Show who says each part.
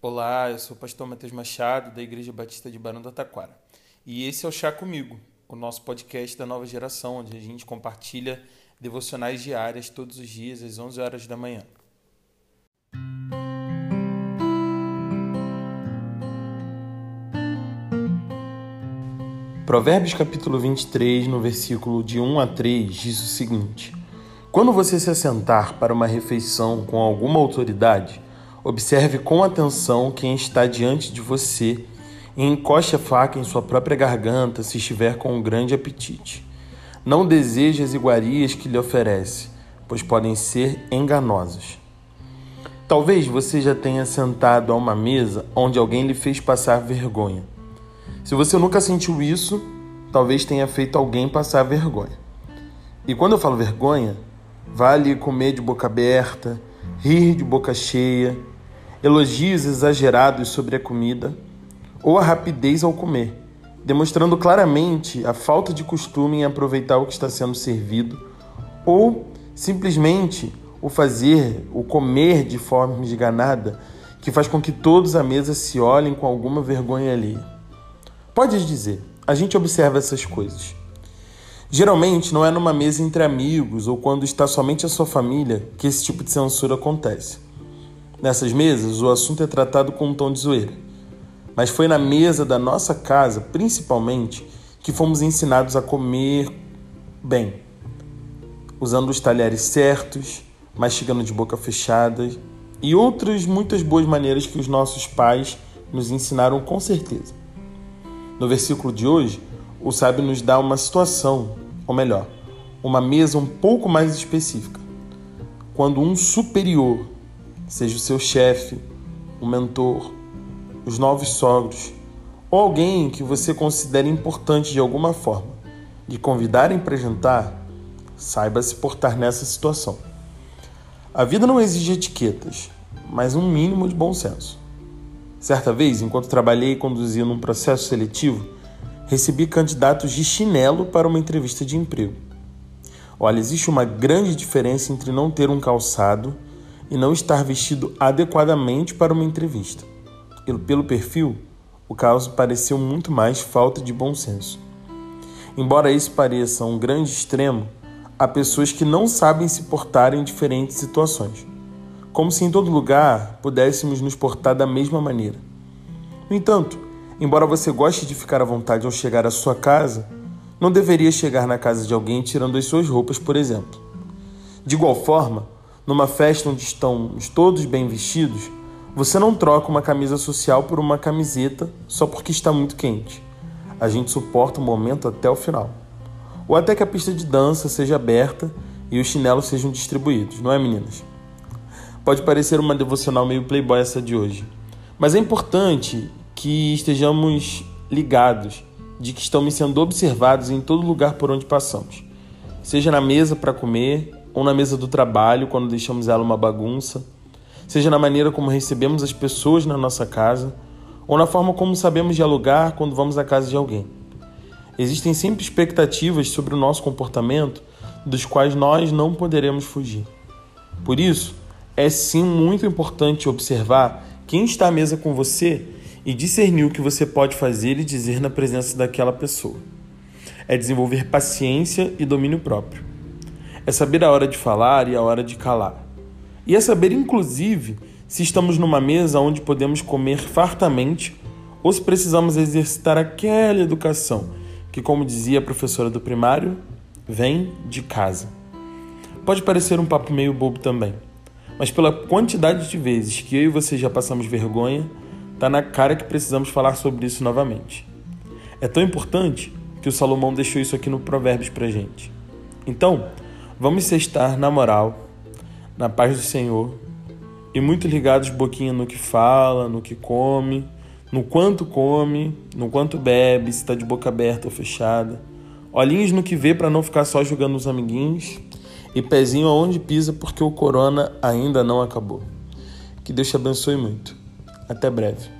Speaker 1: Olá, eu sou o pastor Matheus Machado, da Igreja Batista de Barão do Taquara. E esse é o Chá Comigo, o nosso podcast da nova geração, onde a gente compartilha devocionais diárias todos os dias, às 11 horas da manhã. Provérbios capítulo 23, no versículo de 1 a 3, diz o seguinte: Quando você se assentar para uma refeição com alguma autoridade, observe com atenção quem está diante de você e encoste a faca em sua própria garganta se estiver com um grande apetite. Não deseje as iguarias que lhe oferece, pois podem ser enganosas. Talvez você já tenha sentado a uma mesa onde alguém lhe fez passar vergonha. Se você nunca sentiu isso, talvez tenha feito alguém passar vergonha. E quando eu falo vergonha, vale comer de boca aberta, rir de boca cheia, elogios exagerados sobre a comida ou a rapidez ao comer, demonstrando claramente a falta de costume em aproveitar o que está sendo servido ou simplesmente o fazer, o comer de forma esganada, que faz com que todos à mesa se olhem com alguma vergonha ali. Pode dizer, a gente observa essas coisas. Geralmente não é numa mesa entre amigos ou quando está somente a sua família que esse tipo de censura acontece. Nessas mesas, o assunto é tratado com um tom de zoeira. Mas foi na mesa da nossa casa, principalmente, que fomos ensinados a comer bem, usando os talheres certos, mastigando de boca fechada e outras muitas boas maneiras que os nossos pais nos ensinaram com certeza. No versículo de hoje, o sábio nos dá uma situação, ou melhor, uma mesa um pouco mais específica. Quando um superior, seja o seu chefe, o mentor, os novos sogros, ou alguém que você considere importante de alguma forma, de convidarem para jantar, saiba se portar nessa situação. A vida não exige etiquetas, mas um mínimo de bom senso. Certa vez, enquanto trabalhei conduzindo um processo seletivo, recebi candidatos de chinelo para uma entrevista de emprego. Olha, existe uma grande diferença entre não ter um calçado e não estar vestido adequadamente para uma entrevista. Pelo perfil, o caso pareceu muito mais falta de bom senso. Embora isso pareça um grande extremo, há pessoas que não sabem se portar em diferentes situações como se em todo lugar pudéssemos nos portar da mesma maneira. No entanto, embora você goste de ficar à vontade ao chegar à sua casa, não deveria chegar na casa de alguém tirando as suas roupas, por exemplo. De igual forma, numa festa onde estão todos bem vestidos, você não troca uma camisa social por uma camiseta só porque está muito quente. A gente suporta o momento até o final. Ou até que a pista de dança seja aberta e os chinelos sejam distribuídos, não é, meninas? Pode parecer uma devocional meio playboy essa de hoje, mas é importante que estejamos ligados de que estamos sendo observados em todo lugar por onde passamos, seja na mesa para comer ou na mesa do trabalho quando deixamos ela uma bagunça, seja na maneira como recebemos as pessoas na nossa casa ou na forma como sabemos dialogar quando vamos à casa de alguém. Existem sempre expectativas sobre o nosso comportamento dos quais nós não poderemos fugir. Por isso, é sim muito importante observar quem está à mesa com você e discernir o que você pode fazer e dizer na presença daquela pessoa. É desenvolver paciência e domínio próprio. É saber a hora de falar e a hora de calar. E é saber, inclusive, se estamos numa mesa onde podemos comer fartamente ou se precisamos exercitar aquela educação que, como dizia a professora do primário, vem de casa. Pode parecer um papo meio bobo também mas pela quantidade de vezes que eu e você já passamos vergonha, tá na cara que precisamos falar sobre isso novamente. É tão importante que o Salomão deixou isso aqui no Provérbios pra gente. Então, vamos estar na moral, na paz do Senhor e muito ligados boquinha no que fala, no que come, no quanto come, no quanto bebe, se está de boca aberta ou fechada. Olhinhos no que vê para não ficar só jogando os amiguinhos e pezinho aonde pisa porque o corona ainda não acabou. Que Deus te abençoe muito. Até breve.